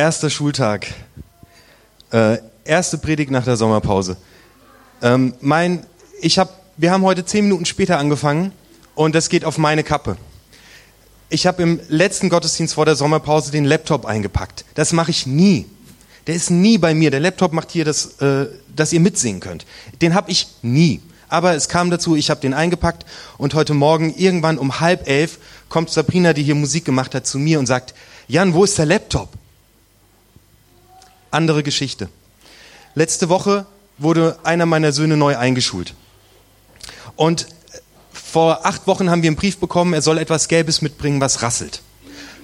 Erster Schultag. Äh, erste Predigt nach der Sommerpause. Ähm, mein, ich hab, wir haben heute zehn Minuten später angefangen und das geht auf meine Kappe. Ich habe im letzten Gottesdienst vor der Sommerpause den Laptop eingepackt. Das mache ich nie. Der ist nie bei mir. Der Laptop macht hier, das, äh, dass ihr mitsingen könnt. Den habe ich nie. Aber es kam dazu, ich habe den eingepackt und heute Morgen irgendwann um halb elf kommt Sabrina, die hier Musik gemacht hat, zu mir und sagt, Jan, wo ist der Laptop? Andere Geschichte. Letzte Woche wurde einer meiner Söhne neu eingeschult. Und vor acht Wochen haben wir einen Brief bekommen, er soll etwas Gelbes mitbringen, was rasselt.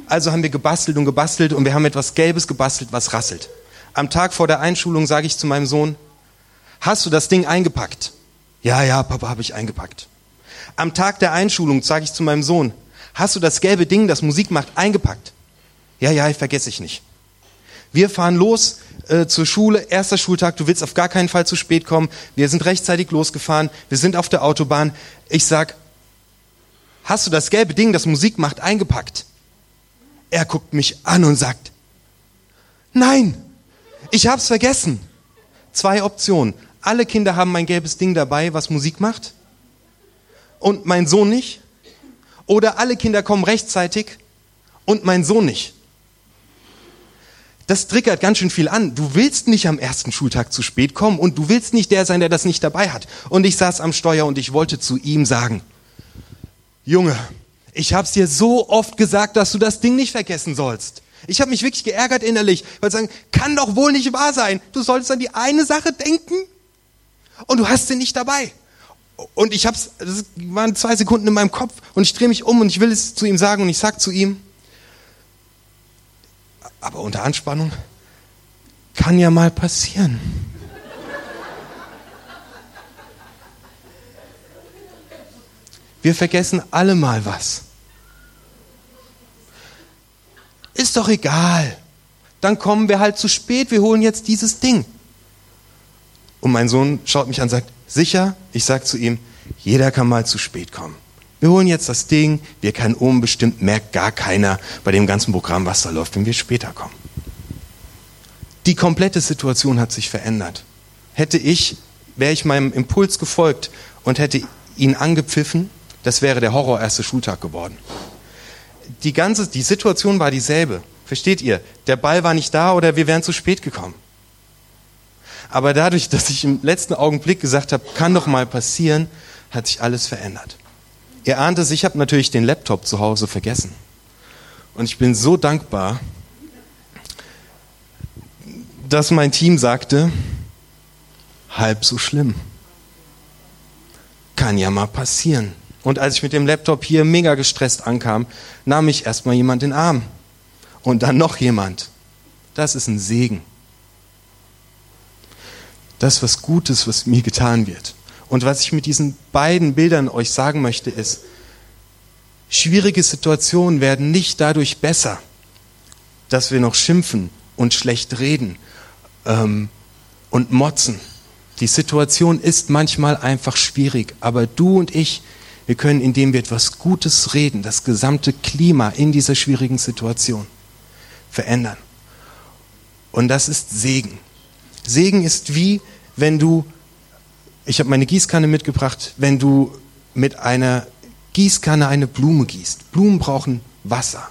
Also haben wir gebastelt und gebastelt und wir haben etwas Gelbes gebastelt, was rasselt. Am Tag vor der Einschulung sage ich zu meinem Sohn, hast du das Ding eingepackt? Ja, ja, Papa, habe ich eingepackt. Am Tag der Einschulung sage ich zu meinem Sohn, hast du das gelbe Ding, das Musik macht, eingepackt? Ja, ja, vergesse ich nicht. Wir fahren los äh, zur Schule, erster Schultag, du willst auf gar keinen Fall zu spät kommen. Wir sind rechtzeitig losgefahren, wir sind auf der Autobahn. Ich sag, hast du das gelbe Ding, das Musik macht, eingepackt? Er guckt mich an und sagt, nein, ich hab's vergessen. Zwei Optionen. Alle Kinder haben mein gelbes Ding dabei, was Musik macht. Und mein Sohn nicht. Oder alle Kinder kommen rechtzeitig und mein Sohn nicht. Das triggert ganz schön viel an. Du willst nicht am ersten Schultag zu spät kommen und du willst nicht der sein, der das nicht dabei hat. Und ich saß am Steuer und ich wollte zu ihm sagen, Junge, ich hab's dir so oft gesagt, dass du das Ding nicht vergessen sollst. Ich habe mich wirklich geärgert innerlich, weil sagen, kann doch wohl nicht wahr sein. Du solltest an die eine Sache denken und du hast sie nicht dabei. Und ich hab's, das waren zwei Sekunden in meinem Kopf und ich drehe mich um und ich will es zu ihm sagen und ich sag zu ihm, aber unter Anspannung kann ja mal passieren. Wir vergessen alle mal was. Ist doch egal. Dann kommen wir halt zu spät, wir holen jetzt dieses Ding. Und mein Sohn schaut mich an und sagt, sicher? Ich sage zu ihm, jeder kann mal zu spät kommen. Wir holen jetzt das Ding, wir können unbestimmt, merkt gar keiner bei dem ganzen Programm, was da läuft, wenn wir später kommen. Die komplette Situation hat sich verändert. Hätte ich, wäre ich meinem Impuls gefolgt und hätte ihn angepfiffen, das wäre der Horror erste Schultag geworden. Die ganze, die Situation war dieselbe. Versteht ihr? Der Ball war nicht da oder wir wären zu spät gekommen. Aber dadurch, dass ich im letzten Augenblick gesagt habe, kann doch mal passieren, hat sich alles verändert. Ihr ahnt es, ich habe natürlich den Laptop zu Hause vergessen. Und ich bin so dankbar, dass mein Team sagte, halb so schlimm. Kann ja mal passieren. Und als ich mit dem Laptop hier mega gestresst ankam, nahm ich erstmal jemand in den Arm. Und dann noch jemand. Das ist ein Segen. Das ist was Gutes, was mir getan wird. Und was ich mit diesen beiden Bildern euch sagen möchte, ist, schwierige Situationen werden nicht dadurch besser, dass wir noch schimpfen und schlecht reden ähm, und motzen. Die Situation ist manchmal einfach schwierig, aber du und ich, wir können, indem wir etwas Gutes reden, das gesamte Klima in dieser schwierigen Situation verändern. Und das ist Segen. Segen ist wie, wenn du ich habe meine Gießkanne mitgebracht, wenn du mit einer Gießkanne eine Blume gießt. Blumen brauchen Wasser.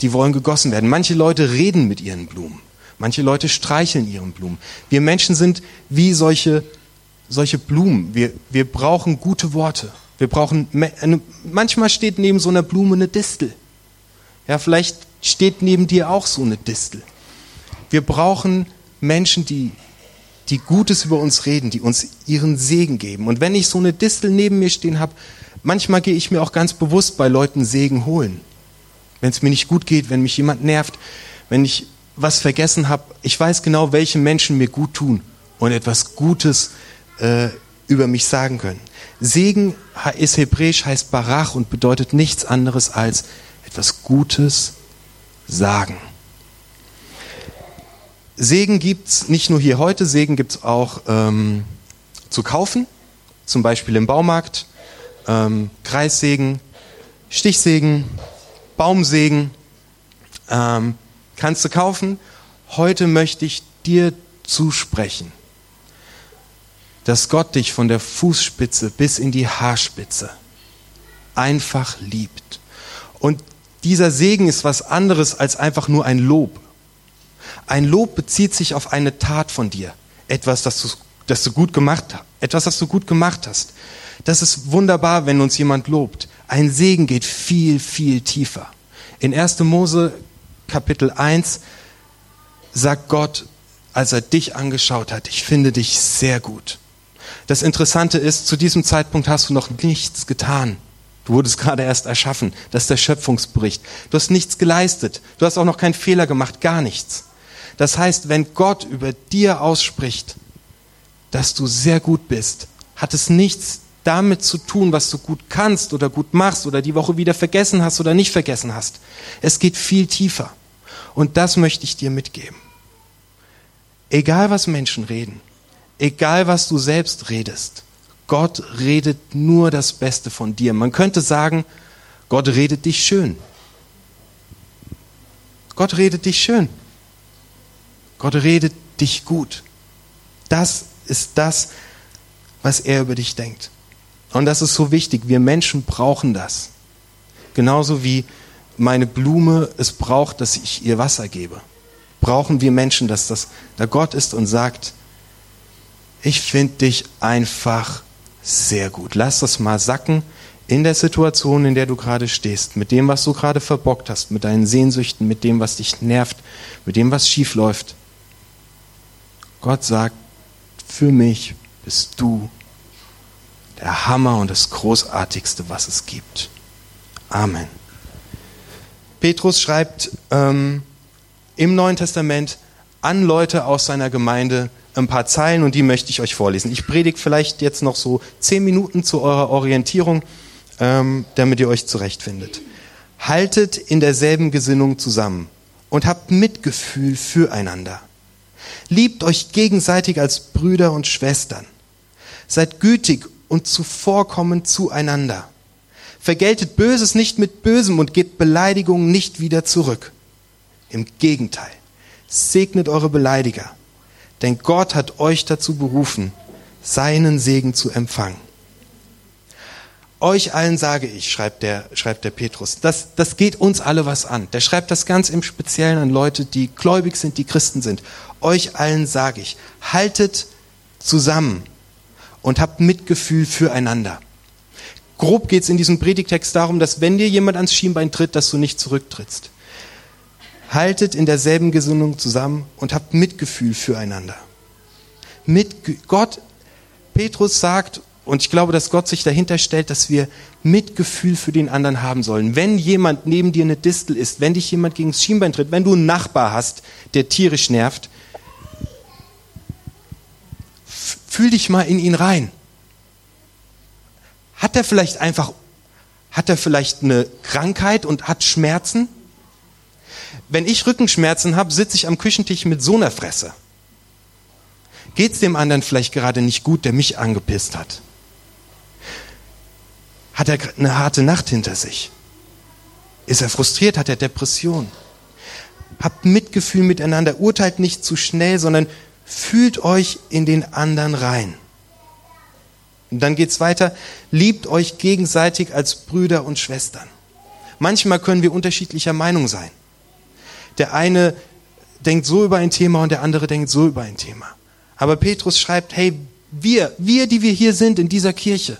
Die wollen gegossen werden. Manche Leute reden mit ihren Blumen. Manche Leute streicheln ihren Blumen. Wir Menschen sind wie solche, solche Blumen. Wir, wir brauchen gute Worte. Wir brauchen, manchmal steht neben so einer Blume eine Distel. Ja, vielleicht steht neben dir auch so eine Distel. Wir brauchen Menschen, die die Gutes über uns reden, die uns ihren Segen geben. Und wenn ich so eine Distel neben mir stehen habe, manchmal gehe ich mir auch ganz bewusst bei Leuten Segen holen. Wenn es mir nicht gut geht, wenn mich jemand nervt, wenn ich was vergessen habe, ich weiß genau, welche Menschen mir gut tun und etwas Gutes äh, über mich sagen können. Segen ist hebräisch, heißt Barach und bedeutet nichts anderes als etwas Gutes sagen. Segen gibt es nicht nur hier heute, Segen gibt es auch ähm, zu kaufen, zum Beispiel im Baumarkt, ähm, Kreissegen, Stichsegen, Baumsegen, ähm, kannst du kaufen heute möchte ich dir zusprechen, dass Gott dich von der Fußspitze bis in die Haarspitze einfach liebt. Und dieser Segen ist was anderes als einfach nur ein Lob. Ein Lob bezieht sich auf eine Tat von dir, etwas, das du, das du gut gemacht hast, etwas, das du gut gemacht hast. Das ist wunderbar, wenn uns jemand lobt. Ein Segen geht viel, viel tiefer. In 1. Mose Kapitel 1 sagt Gott, als er dich angeschaut hat, ich finde dich sehr gut. Das Interessante ist, zu diesem Zeitpunkt hast du noch nichts getan. Du wurdest gerade erst erschaffen. Das ist der Schöpfungsbericht. Du hast nichts geleistet. Du hast auch noch keinen Fehler gemacht, gar nichts. Das heißt, wenn Gott über dir ausspricht, dass du sehr gut bist, hat es nichts damit zu tun, was du gut kannst oder gut machst oder die Woche wieder vergessen hast oder nicht vergessen hast. Es geht viel tiefer. Und das möchte ich dir mitgeben. Egal was Menschen reden, egal was du selbst redest, Gott redet nur das Beste von dir. Man könnte sagen, Gott redet dich schön. Gott redet dich schön. Gott redet dich gut. Das ist das, was er über dich denkt. Und das ist so wichtig. Wir Menschen brauchen das. Genauso wie meine Blume es braucht, dass ich ihr Wasser gebe. Brauchen wir Menschen, dass das da Gott ist und sagt, ich finde dich einfach sehr gut. Lass das mal sacken in der Situation, in der du gerade stehst, mit dem, was du gerade verbockt hast, mit deinen Sehnsüchten, mit dem, was dich nervt, mit dem, was schief läuft. Gott sagt, für mich bist du der Hammer und das Großartigste, was es gibt. Amen. Petrus schreibt ähm, im Neuen Testament an Leute aus seiner Gemeinde, ein paar Zeilen und die möchte ich euch vorlesen. Ich predige vielleicht jetzt noch so zehn Minuten zu eurer Orientierung, ähm, damit ihr euch zurechtfindet. Haltet in derselben Gesinnung zusammen und habt Mitgefühl füreinander. Liebt euch gegenseitig als Brüder und Schwestern. Seid gütig und zuvorkommend zueinander. Vergeltet Böses nicht mit Bösem und gebt Beleidigungen nicht wieder zurück. Im Gegenteil, segnet eure Beleidiger denn Gott hat euch dazu berufen, seinen Segen zu empfangen. Euch allen sage ich, schreibt der, schreibt der Petrus, das, das geht uns alle was an. Der schreibt das ganz im Speziellen an Leute, die gläubig sind, die Christen sind. Euch allen sage ich, haltet zusammen und habt Mitgefühl füreinander. Grob geht es in diesem Predigtext darum, dass wenn dir jemand ans Schienbein tritt, dass du nicht zurücktrittst haltet in derselben Gesinnung zusammen und habt Mitgefühl füreinander. Mit Gott, Petrus sagt, und ich glaube, dass Gott sich dahinter stellt, dass wir Mitgefühl für den anderen haben sollen. Wenn jemand neben dir eine Distel ist, wenn dich jemand gegen das Schienbein tritt, wenn du einen Nachbar hast, der tierisch nervt, fühl dich mal in ihn rein. Hat er vielleicht einfach, hat er vielleicht eine Krankheit und hat Schmerzen? wenn ich Rückenschmerzen habe, sitze ich am Küchentisch mit so einer Fresse. Geht es dem anderen vielleicht gerade nicht gut, der mich angepisst hat? Hat er eine harte Nacht hinter sich? Ist er frustriert? Hat er Depression? Habt Mitgefühl miteinander, urteilt nicht zu schnell, sondern fühlt euch in den anderen rein. Und dann geht's weiter, liebt euch gegenseitig als Brüder und Schwestern. Manchmal können wir unterschiedlicher Meinung sein. Der eine denkt so über ein Thema und der andere denkt so über ein Thema. Aber Petrus schreibt, hey, wir, wir, die wir hier sind in dieser Kirche,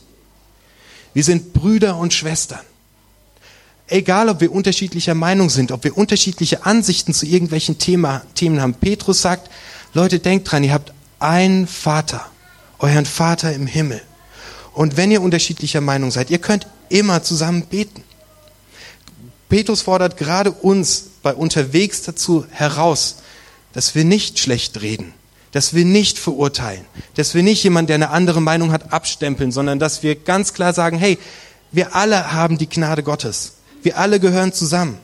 wir sind Brüder und Schwestern. Egal, ob wir unterschiedlicher Meinung sind, ob wir unterschiedliche Ansichten zu irgendwelchen Thema, Themen haben. Petrus sagt, Leute, denkt dran, ihr habt einen Vater, euren Vater im Himmel. Und wenn ihr unterschiedlicher Meinung seid, ihr könnt immer zusammen beten. Petrus fordert gerade uns bei unterwegs dazu heraus, dass wir nicht schlecht reden, dass wir nicht verurteilen, dass wir nicht jemanden, der eine andere Meinung hat, abstempeln, sondern dass wir ganz klar sagen, hey, wir alle haben die Gnade Gottes. Wir alle gehören zusammen.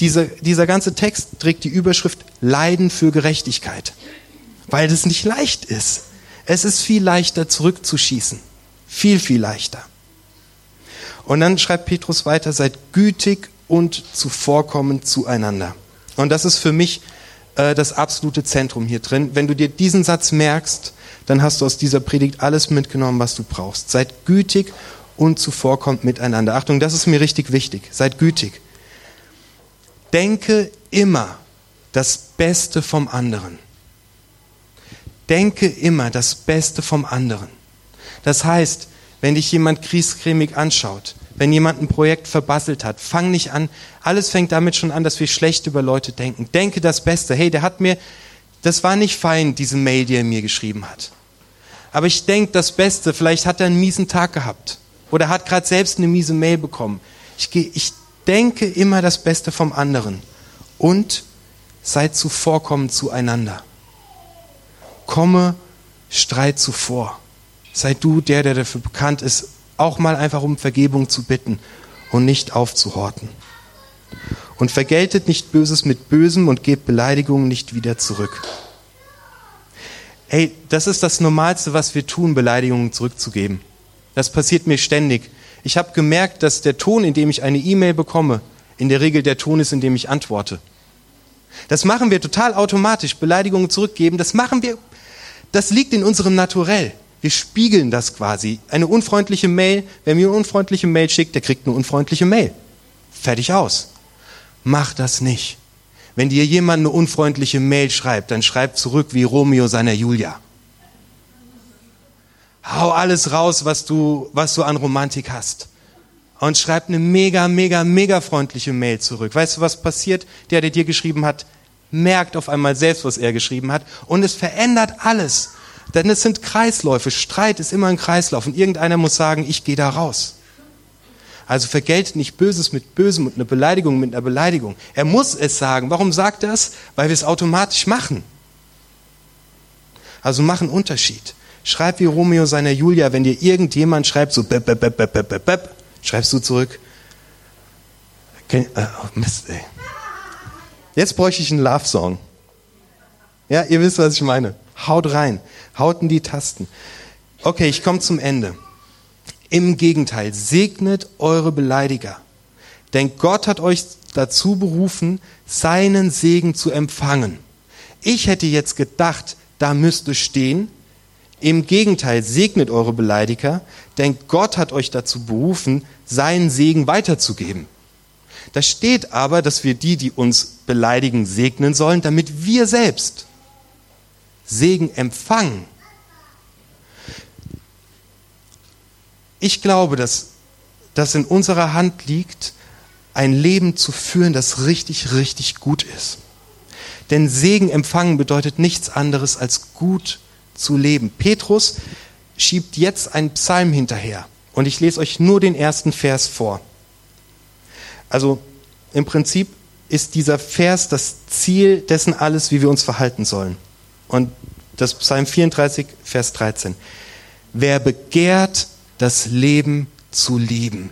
Dieser, dieser ganze Text trägt die Überschrift Leiden für Gerechtigkeit, weil das nicht leicht ist. Es ist viel leichter zurückzuschießen. Viel, viel leichter. Und dann schreibt Petrus weiter, seid gütig und zuvorkommend zueinander. Und das ist für mich äh, das absolute Zentrum hier drin. Wenn du dir diesen Satz merkst, dann hast du aus dieser Predigt alles mitgenommen, was du brauchst. Seid gütig und zuvorkommt miteinander. Achtung, das ist mir richtig wichtig. Seid gütig. Denke immer das Beste vom anderen. Denke immer das Beste vom anderen. Das heißt, wenn dich jemand kriescremig anschaut, wenn jemand ein Projekt verbasselt hat, fang nicht an. Alles fängt damit schon an, dass wir schlecht über Leute denken. Denke das Beste. Hey, der hat mir, das war nicht fein, diese Mail, die er mir geschrieben hat. Aber ich denke das Beste. Vielleicht hat er einen miesen Tag gehabt. Oder hat gerade selbst eine miese Mail bekommen. Ich, ich denke immer das Beste vom anderen. Und seid zuvorkommend zueinander. Komme Streit zuvor. Sei du der, der dafür bekannt ist, auch mal einfach um Vergebung zu bitten und nicht aufzuhorten. Und vergeltet nicht Böses mit Bösem und gebt Beleidigungen nicht wieder zurück. Hey, das ist das Normalste, was wir tun, Beleidigungen zurückzugeben. Das passiert mir ständig. Ich habe gemerkt, dass der Ton, in dem ich eine E-Mail bekomme, in der Regel der Ton ist, in dem ich antworte. Das machen wir total automatisch, Beleidigungen zurückgeben. Das machen wir, das liegt in unserem Naturell. Wir spiegeln das quasi. Eine unfreundliche Mail, wer mir eine unfreundliche Mail schickt, der kriegt eine unfreundliche Mail. Fertig aus. Mach das nicht. Wenn dir jemand eine unfreundliche Mail schreibt, dann schreib zurück wie Romeo seiner Julia. Hau alles raus, was du, was du an Romantik hast. Und schreib eine mega, mega, mega freundliche Mail zurück. Weißt du, was passiert? Der, der dir geschrieben hat, merkt auf einmal selbst, was er geschrieben hat. Und es verändert alles. Denn es sind Kreisläufe. Streit ist immer ein Kreislauf. Und irgendeiner muss sagen, ich gehe da raus. Also vergeltet nicht Böses mit Bösem und eine Beleidigung mit einer Beleidigung. Er muss es sagen. Warum sagt er es? Weil wir es automatisch machen. Also mach einen Unterschied. Schreib wie Romeo seiner Julia, wenn dir irgendjemand schreibt, so bep, bep, bep, bep, bep, bep, schreibst du zurück. Äh, oh Mist, ey. Jetzt bräuchte ich einen Love-Song. Ja, ihr wisst, was ich meine. Haut rein. Haut in die Tasten. Okay, ich komme zum Ende. Im Gegenteil, segnet eure Beleidiger. Denn Gott hat euch dazu berufen, seinen Segen zu empfangen. Ich hätte jetzt gedacht, da müsste stehen, im Gegenteil, segnet eure Beleidiger, denn Gott hat euch dazu berufen, seinen Segen weiterzugeben. Da steht aber, dass wir die, die uns beleidigen, segnen sollen, damit wir selbst Segen empfangen. Ich glaube, dass das in unserer Hand liegt, ein Leben zu führen, das richtig, richtig gut ist. Denn Segen empfangen bedeutet nichts anderes als gut zu leben. Petrus schiebt jetzt einen Psalm hinterher. Und ich lese euch nur den ersten Vers vor. Also im Prinzip ist dieser Vers das Ziel dessen alles, wie wir uns verhalten sollen. Und das Psalm 34, Vers 13. Wer begehrt, das Leben zu lieben.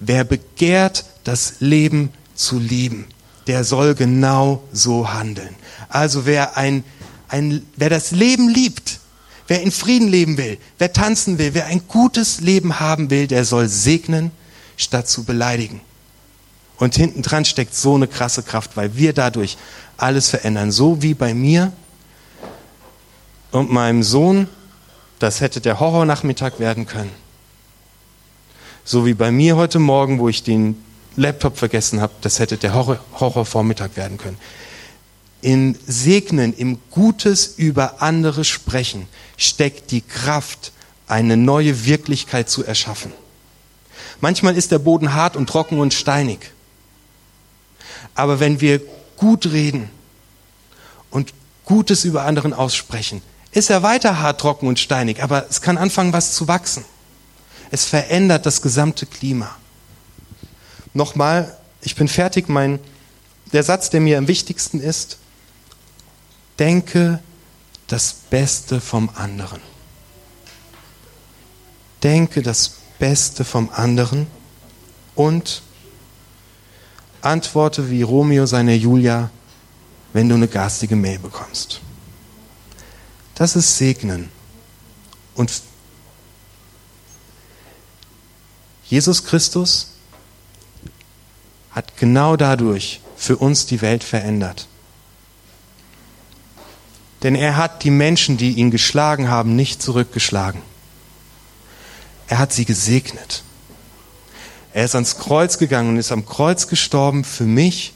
Wer begehrt, das Leben zu lieben, der soll genau so handeln. Also wer ein, ein, wer das Leben liebt, wer in Frieden leben will, wer tanzen will, wer ein gutes Leben haben will, der soll segnen, statt zu beleidigen. Und hinten dran steckt so eine krasse Kraft, weil wir dadurch alles verändern. So wie bei mir und meinem Sohn, das hätte der Horrornachmittag werden können. So wie bei mir heute Morgen, wo ich den Laptop vergessen habe, das hätte der Horror Horrorvormittag werden können. Im Segnen, im Gutes über andere sprechen, steckt die Kraft, eine neue Wirklichkeit zu erschaffen. Manchmal ist der Boden hart und trocken und steinig. Aber wenn wir gut reden und Gutes über anderen aussprechen, ist er weiter hart, trocken und steinig, aber es kann anfangen, was zu wachsen. Es verändert das gesamte Klima. Nochmal, ich bin fertig. Mein, der Satz, der mir am wichtigsten ist, denke das Beste vom anderen. Denke das Beste vom anderen und antworte wie Romeo seine Julia, wenn du eine garstige Mail bekommst. Das ist Segnen. Und Jesus Christus hat genau dadurch für uns die Welt verändert. Denn er hat die Menschen, die ihn geschlagen haben, nicht zurückgeschlagen. Er hat sie gesegnet. Er ist ans Kreuz gegangen und ist am Kreuz gestorben für mich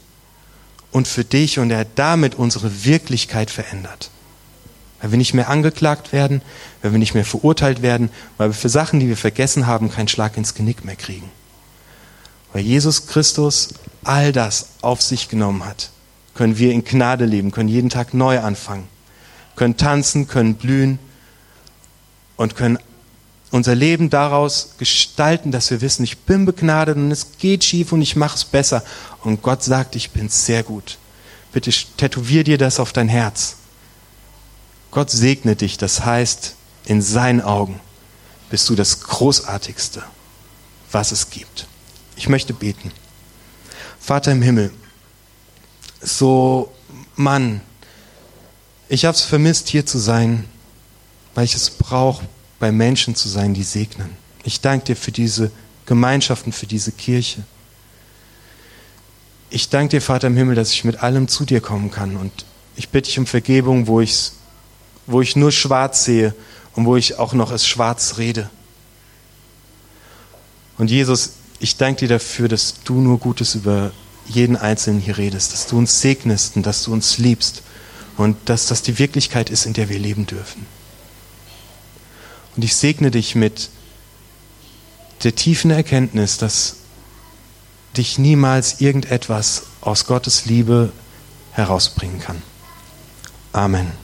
und für dich und er hat damit unsere Wirklichkeit verändert. Weil wir nicht mehr angeklagt werden, weil wir nicht mehr verurteilt werden, weil wir für Sachen, die wir vergessen haben, keinen Schlag ins Genick mehr kriegen. Weil Jesus Christus all das auf sich genommen hat, können wir in Gnade leben, können jeden Tag neu anfangen, können tanzen, können blühen und können unser Leben daraus gestalten, dass wir wissen, ich bin begnadet und es geht schief und ich mache es besser. Und Gott sagt, ich bin sehr gut. Bitte tätowier dir das auf dein Herz. Gott segne dich, das heißt, in seinen Augen bist du das Großartigste, was es gibt. Ich möchte beten. Vater im Himmel, so Mann, ich habe es vermisst, hier zu sein, weil ich es brauche, bei Menschen zu sein, die segnen. Ich danke dir für diese Gemeinschaften, für diese Kirche. Ich danke dir, Vater im Himmel, dass ich mit allem zu dir kommen kann. Und ich bitte dich um Vergebung, wo, ich's, wo ich nur schwarz sehe und wo ich auch noch es schwarz rede. Und Jesus, ich danke dir dafür, dass du nur Gutes über jeden Einzelnen hier redest, dass du uns segnest und dass du uns liebst und dass das die Wirklichkeit ist, in der wir leben dürfen. Und ich segne dich mit der tiefen Erkenntnis, dass dich niemals irgendetwas aus Gottes Liebe herausbringen kann. Amen.